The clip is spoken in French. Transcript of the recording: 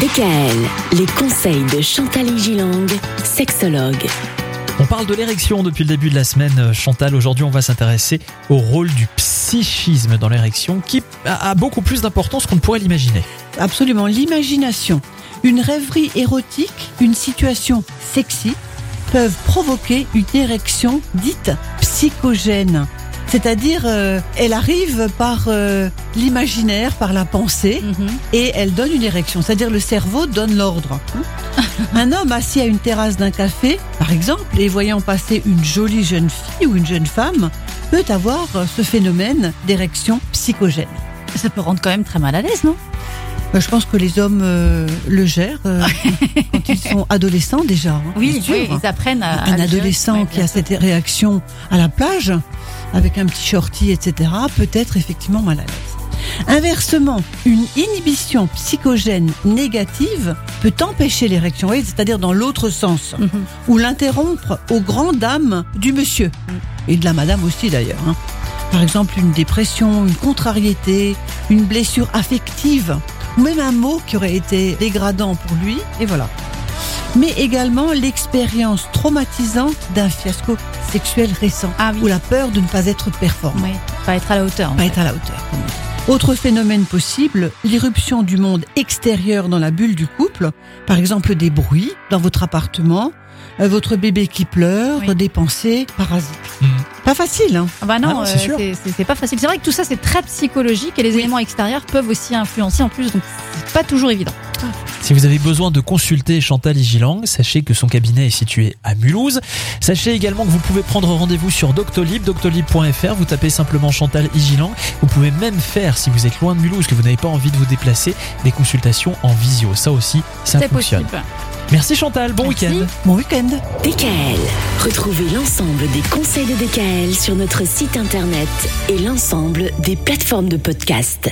DKL, les conseils de Chantal Gilang, sexologue. On parle de l'érection depuis le début de la semaine, euh, Chantal. Aujourd'hui, on va s'intéresser au rôle du psychisme dans l'érection qui a beaucoup plus d'importance qu'on ne pourrait l'imaginer. Absolument, l'imagination, une rêverie érotique, une situation sexy peuvent provoquer une érection dite psychogène. C'est-à-dire, euh, elle arrive par euh, l'imaginaire, par la pensée, Mhm. et elle donne une érection. C'est-à-dire, le cerveau donne l'ordre. Un homme assis à une terrasse d'un café, par exemple, et voyant passer une jolie jeune fille ou une jeune femme, peut avoir ce phénomène d'érection psychogène. Ça peut rendre quand même très mal à l'aise, non? Euh, Je pense que les hommes euh, le gèrent euh, quand ils sont adolescents déjà. hein, sûr. ils apprennent à. un adolescent qui a cette réaction à la plage, avec un petit shorty, etc., peut être effectivement mal à l'aise. Inversement, une inhibition psychogène négative peut empêcher l'érection, c'est-à-dire dans l'autre sens, Mhm. ou l'interrompre aux grandes dames du monsieur, et de la madame aussi d'ailleurs. hein. Par exemple, une dépression, une contrariété, une blessure affective, ou même un mot qui aurait été dégradant pour lui, et voilà mais également l'expérience traumatisante d'un fiasco sexuel récent, Ah oui. ou la peur de ne pas être performant, Oui, pas être à la hauteur. pas fait. être à la hauteur. Autre phénomène possible, l'irruption du monde extérieur dans la bulle du couple, par exemple des bruits dans votre appartement, euh, votre bébé qui pleure, Oui. des pensées parasites. Mm. Pas facile, hein Ah bah non, Ah non, c'est euh, sûr. c'est c'est- c'est pas facile. C'est vrai que tout ça, c'est très psychologique et les éléments extérieurs peuvent aussi influencer en plus, donc c'est pas toujours évident. Si vous avez besoin de consulter Chantal Igilang, sachez que son cabinet est situé à Mulhouse. Sachez également que vous pouvez prendre rendez-vous sur Doctolib, doctolib.fr. Vous tapez simplement Chantal Igilang. Vous pouvez même faire, si vous êtes loin de Mulhouse, que vous n'avez pas envie de vous déplacer, des consultations en visio. Ça aussi, ça C'est fonctionne. possible. Merci Chantal, bon Merci. week-end. Bon week-end DKL, retrouvez l'ensemble des conseils de DKL sur notre site internet et l'ensemble des plateformes de podcast.